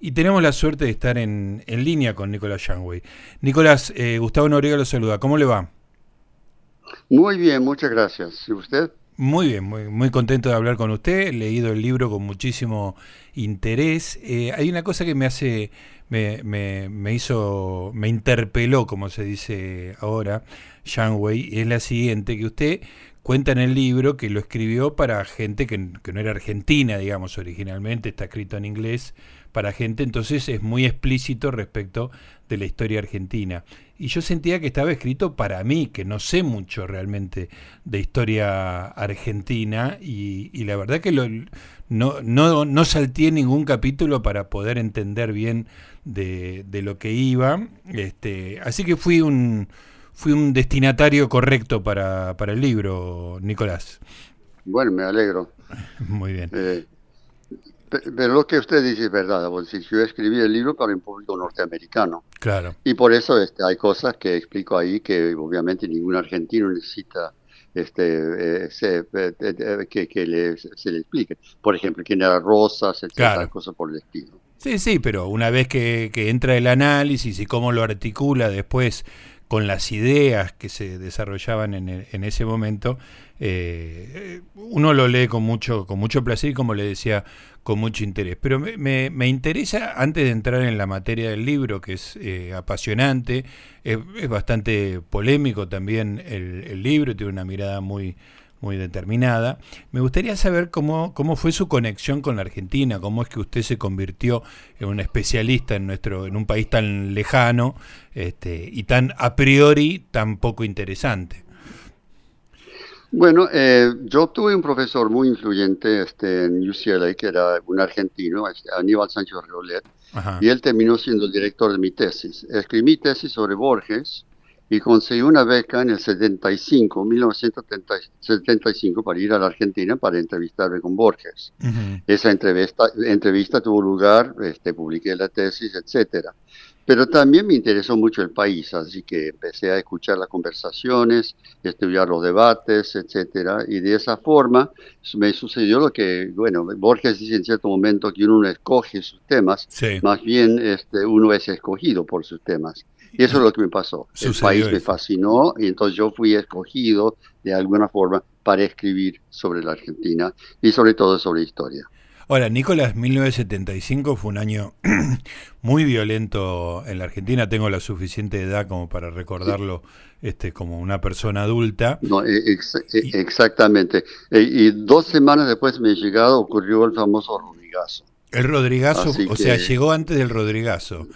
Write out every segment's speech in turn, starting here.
y tenemos la suerte de estar en, en línea con Nicolás Shanway. Nicolás, eh, Gustavo Noriega lo saluda, ¿cómo le va? Muy bien, muchas gracias. ¿Y usted? Muy bien, muy, muy contento de hablar con usted. He leído el libro con muchísimo interés. Eh, hay una cosa que me hace, me, me, me, hizo, me interpeló, como se dice ahora, Wei, es la siguiente, que usted cuenta en el libro que lo escribió para gente que, que no era argentina, digamos, originalmente, está escrito en inglés, para gente, entonces es muy explícito respecto de la historia argentina. Y yo sentía que estaba escrito para mí, que no sé mucho realmente de historia argentina, y, la verdad que lo, no, no, no salté ningún capítulo para poder entender bien de, de lo que iba. Este, así que fui un, fui un destinatario correcto para, para el libro, Nicolás. Bueno, me alegro. Muy bien. Eh, pero lo que usted dice es verdad. Yo escribí el libro para un público norteamericano. Claro. Y por eso este, hay cosas que explico ahí que obviamente ningún argentino necesita este, eh, eh, que, que se le explique. Por ejemplo, quién era Rosas, etcétera, cosas por el estilo. Sí, sí, pero una vez que, que entra el análisis y cómo lo articula después con las ideas que se desarrollaban en, en ese momento, eh, uno lo lee con mucho, con mucho placer y como le decía, con mucho interés. Pero me, me, interesa, antes de entrar en la materia del libro, que es eh, apasionante, es, bastante polémico también el, el libro, tiene una mirada muy, muy determinada. Me gustaría saber cómo, cómo fue su conexión con la Argentina, cómo es que usted se convirtió en un especialista en nuestro, en un país tan lejano este, y tan a priori tan poco interesante. Bueno, eh, yo tuve un profesor muy influyente este, en UCLA, que era un argentino, este, Aníbal Sánchez Riolet, y él terminó siendo el director de mi tesis. Escribí mi tesis sobre Borges, y conseguí una beca en el 75, 1975, para ir a la Argentina para entrevistarme con Borges. Esa entrevista, entrevista tuvo lugar, este, publiqué la tesis, etcétera. Pero también me interesó mucho el país, así que empecé a escuchar las conversaciones, estudiar los debates, etcétera, y de esa forma me sucedió lo que, bueno, Borges dice en cierto momento que uno no escoge sus temas, más bien este, uno es escogido por sus temas. Y eso es lo que me pasó. el país me fascinó y entonces yo fui escogido de alguna forma para escribir sobre la Argentina y sobre todo sobre historia. Ahora, Nicolás, 1975 fue un año muy violento en la Argentina. Tengo la suficiente edad como para recordarlo este, como una persona adulta. No, e, e, exactamente. E, y dos semanas después de mi llegada ocurrió el famoso Rodrigazo. El Rodrigazo, o sea, llegó antes del Rodrigazo.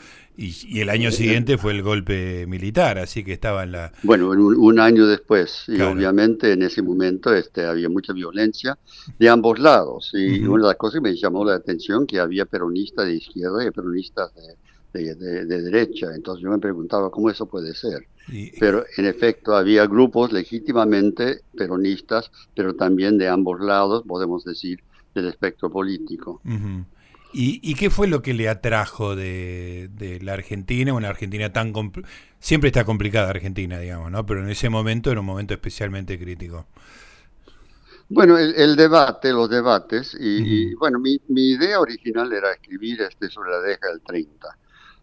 Y, el año siguiente fue el golpe militar, así que estaba en la... Bueno, un, año después, y obviamente en ese momento este, había mucha violencia de ambos lados. Y una de las cosas que me llamó la atención que había peronistas de izquierda y peronistas de, de, derecha. Entonces yo me preguntaba cómo eso puede ser. Pero en efecto había grupos legítimamente peronistas, pero también de ambos lados, podemos decir, del espectro político. ¿Y, qué fue lo que le atrajo de, la Argentina? Una Argentina tan... Siempre está complicada Argentina, digamos, ¿no? Pero en ese momento era un momento especialmente crítico. Bueno, el, debate, los debates, y, bueno, mi, idea original era escribir este sobre la década del 30,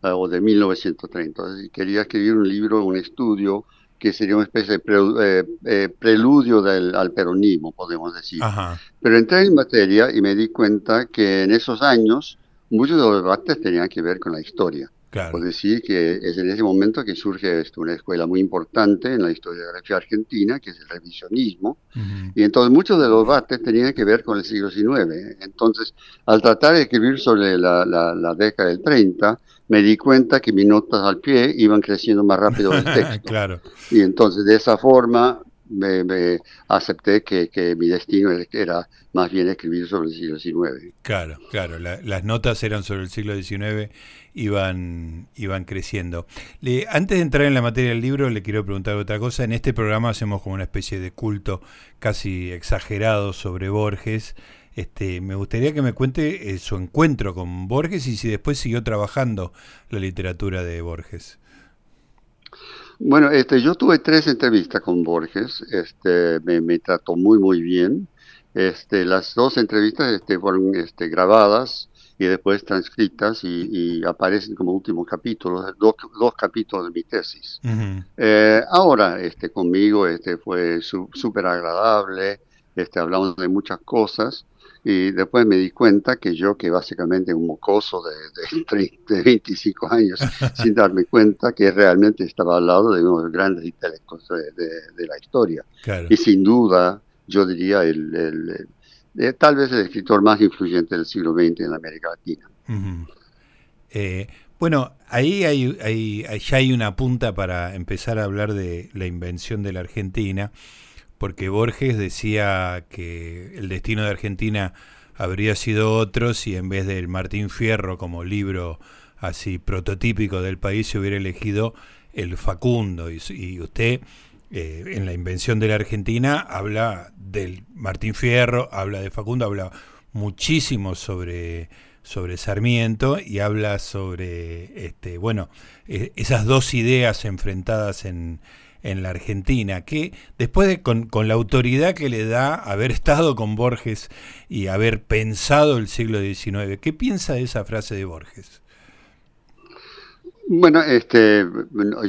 eh, o de 1930. Quería escribir un libro, un estudio que sería una especie de eh, eh, preludio del, al peronismo, podemos decir. Pero entré en materia y me di cuenta que en esos años muchos de los debates tenían que ver con la historia. Claro. decir que es en ese momento que surge esto, una escuela muy importante en la historiografía argentina, que es el revisionismo, y entonces muchos de los debates tenían que ver con el siglo XIX. Entonces, al tratar de escribir sobre la, la, la década del 30, me di cuenta que mis notas al pie iban creciendo más rápido el texto. claro. Y entonces de esa forma me, acepté que, que, mi destino era más bien escribir sobre el siglo XIX. Claro, claro, las notas eran sobre el siglo XIX, iban, iban creciendo. Le, antes de entrar en la materia del libro, le quiero preguntar otra cosa. En este programa hacemos como una especie de culto casi exagerado sobre Borges. Este, me gustaría que me cuente eh, su encuentro con Borges y si después siguió trabajando la literatura de Borges. Bueno, este, yo tuve tres entrevistas con Borges, este, me, trató muy muy bien. Este, las dos entrevistas este, fueron este, grabadas y después transcritas y, aparecen como últimos capítulos, dos, dos capítulos de mi tesis. Eh, ahora, este, conmigo este, fue súper agradable, este, hablamos de muchas cosas y después me di cuenta que yo, que básicamente un mocoso de, de, 25 años, sin darme cuenta que realmente estaba al lado de uno de los grandes intelectos de, la historia. Y sin duda, yo diría, el, el, tal vez el escritor más influyente del siglo XX en América Latina. Eh, bueno, ahí hay, hay, ya hay una punta para empezar a hablar de la invención de la Argentina porque Borges decía que el destino de Argentina habría sido otro si en vez del Martín Fierro como libro así prototípico del país se hubiera elegido el Facundo. Y, usted eh, en la invención de la Argentina habla del Martín Fierro, habla de Facundo, habla muchísimo sobre sobre Sarmiento y habla sobre este bueno e, esas dos ideas enfrentadas en, en la Argentina, que después de con, la autoridad que le da haber estado con Borges y haber pensado el siglo XIX, ¿qué piensa de esa frase de Borges? Bueno, este,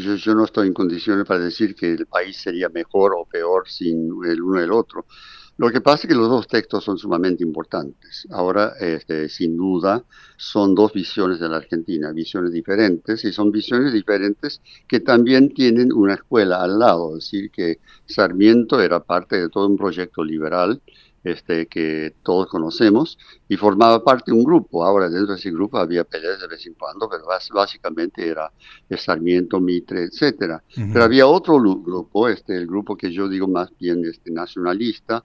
yo, no estoy en condiciones para decir que el país sería mejor o peor sin el uno el otro. Lo que pasa es que los dos textos son sumamente importantes. Ahora, este, sin duda, son dos visiones de la Argentina, visiones diferentes, y son visiones diferentes que también tienen una escuela al lado. Es decir, que Sarmiento era parte de todo un proyecto liberal este, que todos conocemos y formaba parte de un grupo. Ahora dentro de ese grupo había peleas de vez en cuando, pero básicamente era Sarmiento, Mitre, etcétera. Pero había otro grupo, este, el grupo que yo digo más bien este, nacionalista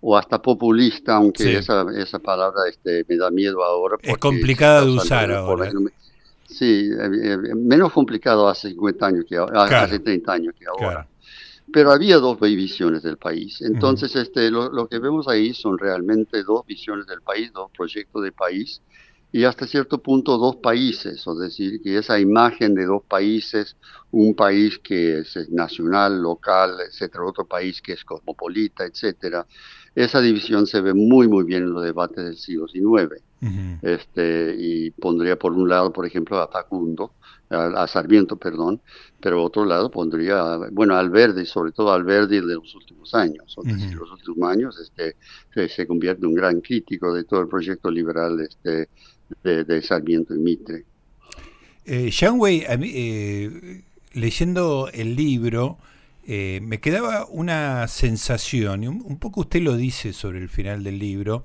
o hasta populista, aunque esa, esa palabra este, me da miedo ahora. Es complicada de usar ahora. Sí, eh, eh, menos complicado hace 50 años que hace 30 años que ahora pero había dos visiones del país. Entonces, este, lo, que vemos ahí son realmente dos visiones del país, dos proyectos de país y hasta cierto punto dos países, es decir, que esa imagen de dos países, un país que es nacional, local, etcétera, otro país que es cosmopolita, etcétera, esa división se ve muy, muy bien en los debates del siglo XIX. este, y pondría por un lado, por ejemplo, a Facundo, a, Sarmiento, perdón, pero otro lado pondría, bueno, Alberdi, sobre todo Alberdi de los últimos años, uh los últimos años este, se, convierte en un gran crítico de todo el proyecto liberal este, de, Sarmiento y Mitre. Eh, Wei, eh, leyendo el libro, eh, me quedaba una sensación, y un, poco usted lo dice sobre el final del libro,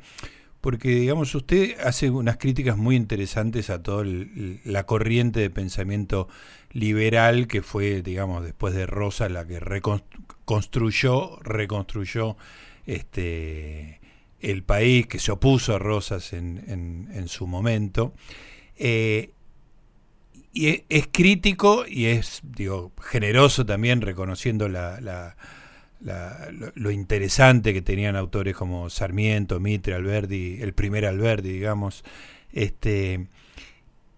porque digamos usted hace unas críticas muy interesantes a toda la corriente de pensamiento liberal que fue, digamos, después de Rosa la que reconstruyó, reconstruyó este el país, que se opuso a Rosas en, en, su momento. Eh, y es, crítico y es, digo, generoso también reconociendo la lo, interesante que tenían autores como Sarmiento, Mitre, Alberdi, el primer Alberdi, digamos. Este,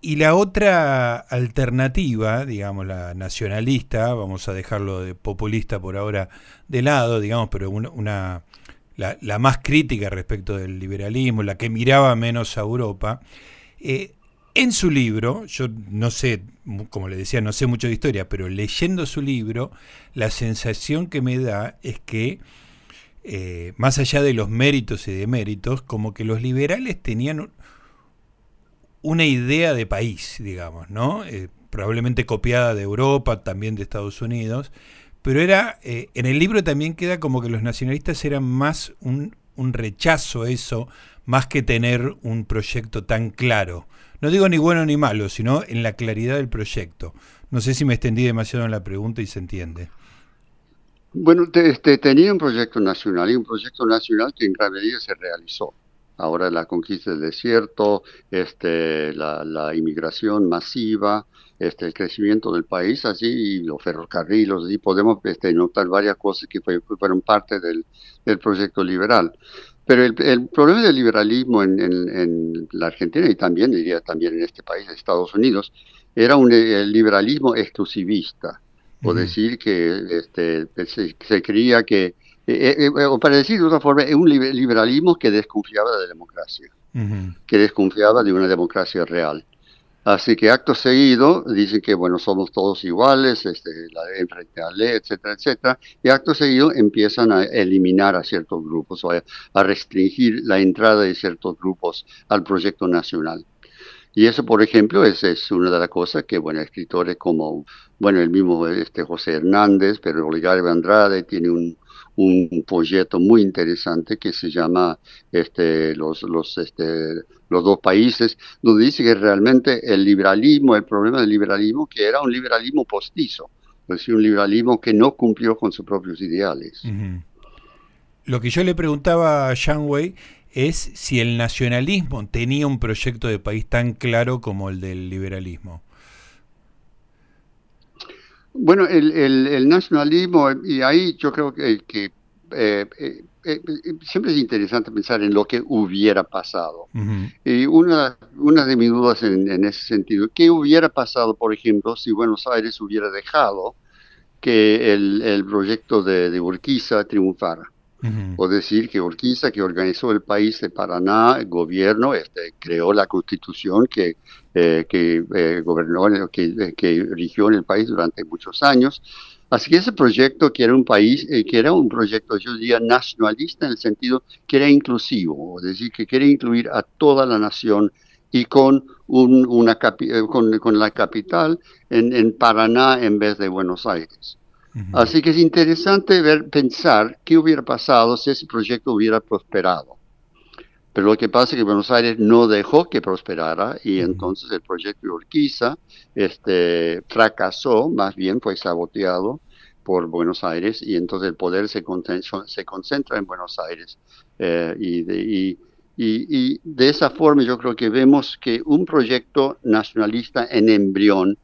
y la otra alternativa, digamos, la nacionalista, vamos a dejarlo de populista por ahora de lado, digamos, pero una, la, más crítica respecto del liberalismo, la que miraba menos a Europa, eh, en su libro, yo no sé, como le decía, no sé mucho de historia, pero leyendo su libro, la sensación que me da es que, eh, más allá de los méritos y deméritos, como que los liberales tenían una idea de país, digamos, ¿no? Eh, probablemente copiada de Europa, también de Estados Unidos, pero era, eh, en el libro también queda como que los nacionalistas eran más un, un rechazo a eso, más que tener un proyecto tan claro no digo ni bueno ni malo, sino en la claridad del proyecto. No sé si me extendí demasiado en la pregunta y se entiende. Bueno, este, tenía un proyecto nacional y un proyecto nacional que en gran medida se realizó. Ahora la conquista del desierto, este, la, inmigración masiva, este, el crecimiento del país, así, y los ferrocarriles, y podemos este, notar varias cosas que fueron parte del proyecto liberal. Pero el, problema del liberalismo en, la Argentina y también diría también en este país, Estados Unidos, era un el liberalismo exclusivista, o decir que este, se, creía que o para decir de otra forma, es un liberalismo que desconfiaba de la democracia, que desconfiaba de una democracia real. Así que acto seguido dicen que, bueno, somos todos iguales, este, la, en frente a la ley, etcétera, etcétera, y acto seguido empiezan a eliminar a ciertos grupos o a, restringir la entrada de ciertos grupos al proyecto nacional. Y eso, por ejemplo, es, una de las cosas que, bueno, escritores como, bueno, el mismo este, José Hernández, pero Oligario Andrade tiene un, un folleto muy interesante que se llama este, los, los, este, los dos países, donde dice que realmente el liberalismo, el problema del liberalismo, que era un liberalismo postizo, es decir, un liberalismo que no cumplió con sus propios ideales. Lo que yo le preguntaba a Yang Wei es si el nacionalismo tenía un proyecto de país tan claro como el del liberalismo. Bueno, el, el, nacionalismo, y ahí yo creo que, que eh, eh, eh, siempre es interesante pensar en lo que hubiera pasado. Y una, una de mis dudas en, ese sentido, ¿qué hubiera pasado, por ejemplo, si Buenos Aires hubiera dejado que el, el proyecto de, de Urquiza triunfara? O decir que Urquiza, que organizó el país de Paraná, el gobierno, este, creó la constitución que, eh, que eh, gobernó, que, que en el país durante muchos años. Así que ese proyecto que era un país, eh, que era un proyecto, yo diría, nacionalista en el sentido que era inclusivo, es decir, que quería incluir a toda la nación y con, un, una con, con, la capital en Paraná en vez de Buenos Aires. Así que es interesante ver, pensar qué hubiera pasado si ese proyecto hubiera prosperado. Pero lo que pasa es que Buenos Aires no dejó que prosperara y entonces el proyecto de Urquiza este, fracasó, más bien fue saboteado por Buenos Aires y entonces el poder se, se concentra en Buenos Aires. Eh, y, de, y, y, de esa forma yo creo que vemos que un proyecto nacionalista en embrión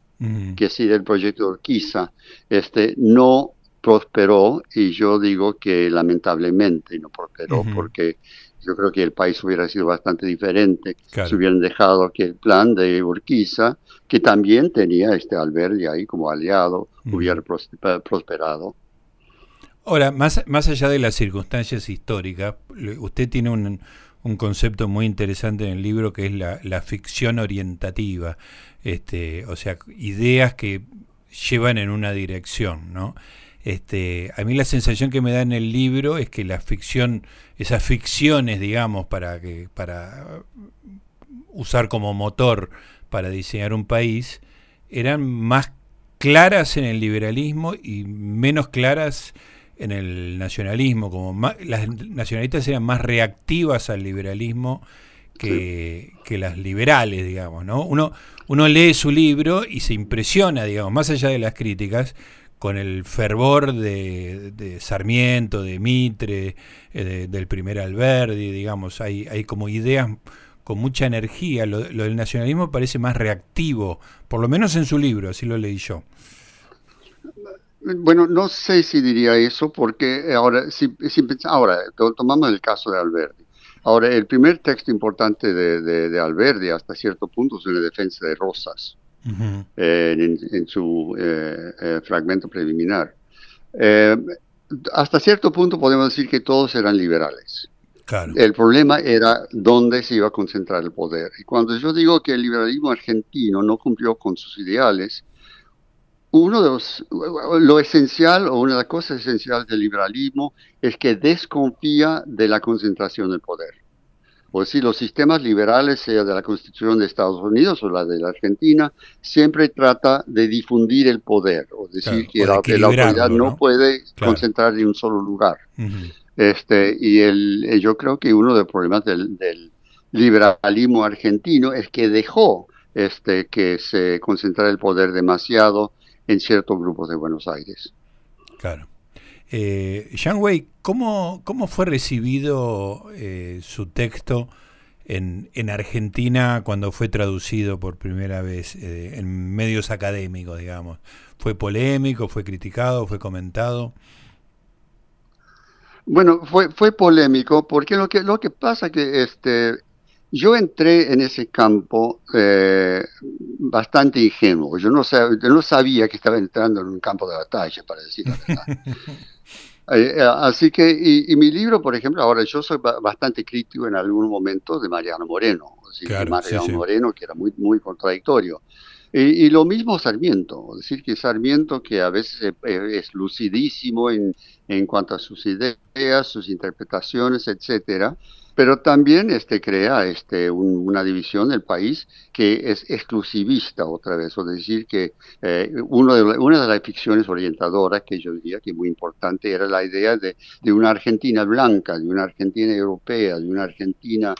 que sí del proyecto de Urquiza, este, no prosperó y yo digo que lamentablemente no prosperó porque yo creo que el país hubiera sido bastante diferente si hubieran dejado que el plan de Urquiza, que también tenía este Alberti ahí como aliado, hubiera prosperado. Ahora, más, más allá de las circunstancias históricas, usted tiene un, un concepto muy interesante en el libro que es la, ficción orientativa, este, o sea, ideas que llevan en una dirección, ¿no? Este, a mí la sensación que me da en el libro es que la ficción, esas ficciones, digamos, para que, para usar como motor para diseñar un país, eran más claras en el liberalismo y menos claras en el nacionalismo, como las nacionalistas eran más reactivas al liberalismo que, las liberales, digamos, ¿no? Uno, uno lee su libro y se impresiona, digamos, más allá de las críticas, con el fervor de, Sarmiento, de Mitre, eh, del primer Alberdi, digamos, hay, hay como ideas con mucha energía. Lo, lo, del nacionalismo parece más reactivo, por lo menos en su libro, así lo leí yo. Bueno, no sé si diría eso, porque ahora, si, ahora tomamos el caso de Alberti. Ahora, el primer texto importante de, de, Alberti, hasta cierto punto, es una defensa de Rosas, eh, en, su eh, eh, fragmento preliminar. hasta cierto punto podemos decir que todos eran liberales. El problema era dónde se iba a concentrar el poder. Y cuando yo digo que el liberalismo argentino no cumplió con sus ideales, uno de los, lo esencial o una de las cosas esenciales del liberalismo es que desconfía de la concentración del poder. O si los sistemas liberales, sea de la Constitución de Estados Unidos o la de la Argentina, siempre trata de difundir el poder, o decir que, la, autoridad no, puede concentrar en un solo lugar. este, y el, yo creo que uno de los problemas del, del liberalismo argentino es que dejó este, que se concentrara el poder demasiado en ciertos grupos de Buenos Aires. Claro. Eh, Wei, ¿cómo, ¿cómo fue recibido eh, su texto en, en, Argentina cuando fue traducido por primera vez eh, en medios académicos, digamos? ¿Fue polémico, fue criticado, fue comentado? Bueno, fue, fue polémico porque lo que, lo que pasa que este, yo entré en ese campo eh, bastante ingenuo. Yo no, no sabía que estaba entrando en un campo de batalla, para decir la verdad. Eh, eh, así que, y, mi libro, por ejemplo, ahora yo soy bastante crítico en algún momento de Mariano Moreno, Mariano Moreno, que era muy, muy contradictorio. Y, lo mismo Sarmiento, es decir, que Sarmiento, que a veces es, lucidísimo en, en cuanto a sus ideas, sus interpretaciones, etcétera, pero también este, crea este, una división del país que es exclusivista otra vez, es decir, que eh, uno de, una de las ficciones orientadoras que yo diría que muy importante era la idea de, de una Argentina blanca, de una Argentina europea, de una Argentina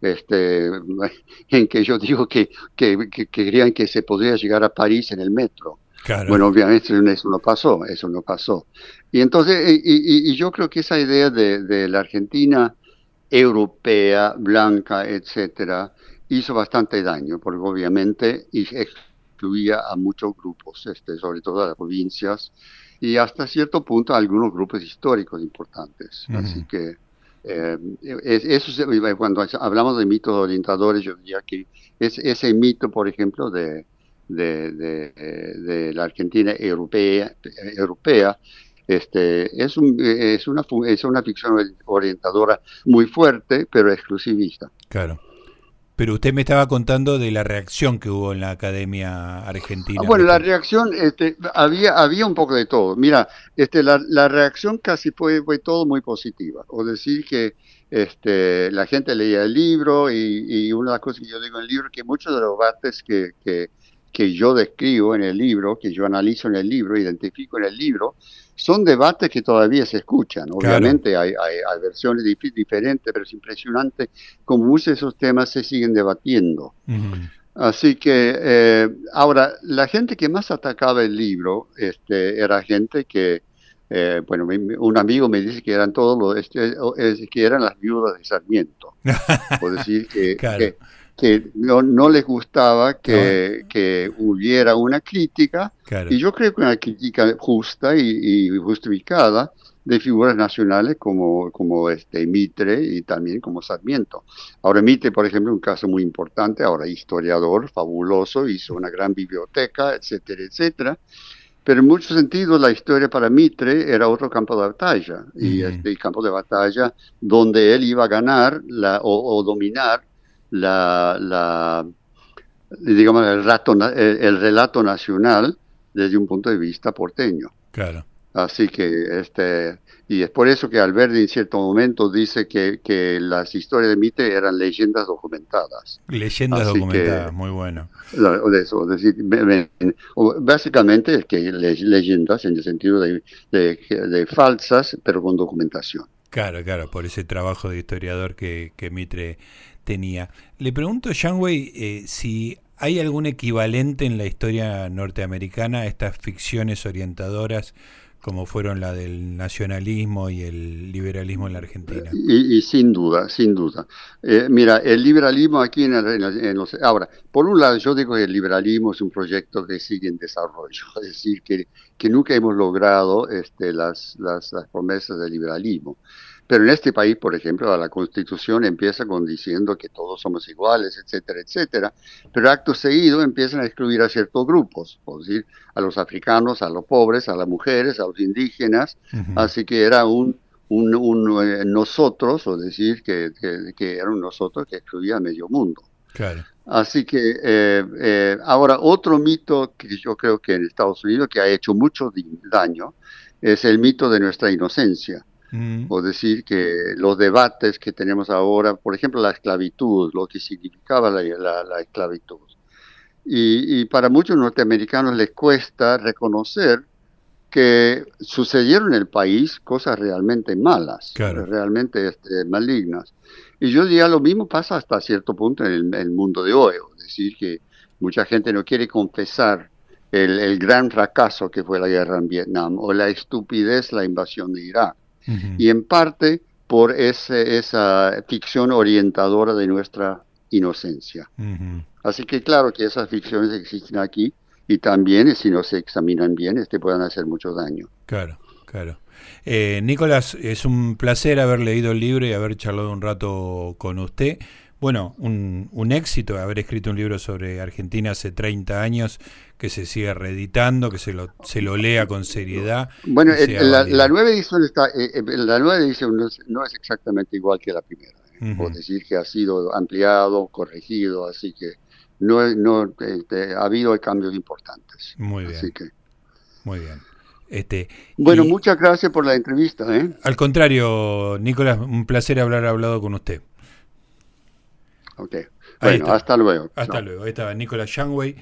este, en que yo digo que, que, que, querían que se podría llegar a París en el metro. Bueno, obviamente eso no pasó, eso no pasó. Y entonces, y, y, yo creo que esa idea de, de la Argentina europea, blanca, etcétera, hizo bastante daño, porque obviamente excluía a muchos grupos, este, sobre todo a las provincias, y hasta cierto punto a algunos grupos históricos importantes. Así que eh, eso cuando hablamos de mitos orientadores, yo diría que es ese mito, por ejemplo, de, de, de, de la Argentina europea, europea este, es, un, es, una, es una ficción orientadora muy fuerte, pero exclusivista. Claro. Pero usted me estaba contando de la reacción que hubo en la Academia Argentina. Ah, bueno, la reacción, este, había, había un poco de todo. Mira, este, la, la reacción casi fue, fue todo muy positiva. O decir que este, la gente leía el libro y, y, una de las cosas que yo digo en el libro, que muchos de los debates que, que, que yo describo en el libro, que yo analizo en el libro, identifico en el libro, son debates que todavía se escuchan. Obviamente hay, hay, versiones diferentes, pero es impresionante cómo muchos de esos temas se siguen debatiendo. Así que eh, ahora, la gente que más atacaba el libro este, era gente que, eh, bueno, un amigo me dice que eran todos los, este, que eran las viudas de Sarmiento. Por decir que, que no, no les gustaba que, que hubiera una crítica, y yo creo que una crítica justa y, justificada de figuras nacionales como, como este Mitre y también como Sarmiento. Ahora Mitre, por ejemplo, un caso muy importante, ahora historiador, fabuloso, hizo una gran biblioteca, etcétera, etcétera, pero en muchos sentidos la historia para Mitre era otro campo de batalla, y este campo de batalla donde él iba a ganar la, o dominar la, la digamos, el, el, relato nacional desde un punto de vista porteño. Claro. Así que, este, y es por eso que Alberti en cierto momento dice que, que las historias de Mite eran leyendas documentadas. Leyendas documentadas, muy bueno. Eso, decir, básicamente es que leyendas en el sentido de, de, de, falsas, pero con documentación. Claro, claro, por ese trabajo de historiador que, que Mitre tenía. Le pregunto, Janway, eh, si hay algún equivalente en la historia norteamericana a estas ficciones orientadoras como fueron la del nacionalismo y el liberalismo en la Argentina. Y, sin duda, sin duda. Eh, mira, el liberalismo aquí en, los... Ahora, por un lado yo digo que el liberalismo es un proyecto que sigue en desarrollo, es decir, que, que nunca hemos logrado este, las, las, las promesas del liberalismo. Pero en este país, por ejemplo, la constitución empieza con diciendo que todos somos iguales, etcétera, etcétera, pero acto seguido empiezan a excluir a ciertos grupos, por decir, a los africanos, a los pobres, a las mujeres, a los indígenas, así que era un, un, eh, nosotros, o decir que, que, era un nosotros que excluía a medio mundo. Claro. Así que eh, eh, ahora otro mito que yo creo que en Estados Unidos que ha hecho mucho daño es el mito de nuestra inocencia. Mm. O decir que los debates que tenemos ahora, por ejemplo, la esclavitud, lo que significaba la, la, esclavitud. Y, para muchos norteamericanos les cuesta reconocer que sucedieron en el país cosas realmente malas, realmente este, malignas. Y yo diría lo mismo pasa hasta cierto punto en el, mundo de hoy, es decir, que mucha gente no quiere confesar el, el, gran fracaso que fue la guerra en Vietnam o la estupidez, la invasión de Irak y en parte por ese, esa ficción orientadora de nuestra inocencia. Así que claro que esas ficciones existen aquí y también si no se examinan bien, este pueden hacer mucho daño. Claro, claro. Eh, Nicolás, es un placer haber leído el libro y haber charlado un rato con usted. bueno, un, un, éxito haber escrito un libro sobre Argentina hace 30 años, que se siga reeditando, que se lo, se lo lea con seriedad. Bueno, la, nueva edición está, eh, eh, la nueva edición no es, exactamente igual que la primera. ¿eh? Decir que ha sido ampliado, corregido, así que no, no este, ha habido cambios importantes. Muy bien. Muy bien. Este, bueno, muchas gracias por la entrevista. Al contrario, Nicolás, un placer haber hablado con usted. Ok. Bueno, hasta luego. Hasta luego. Ahí estaba Nicolás Shangway.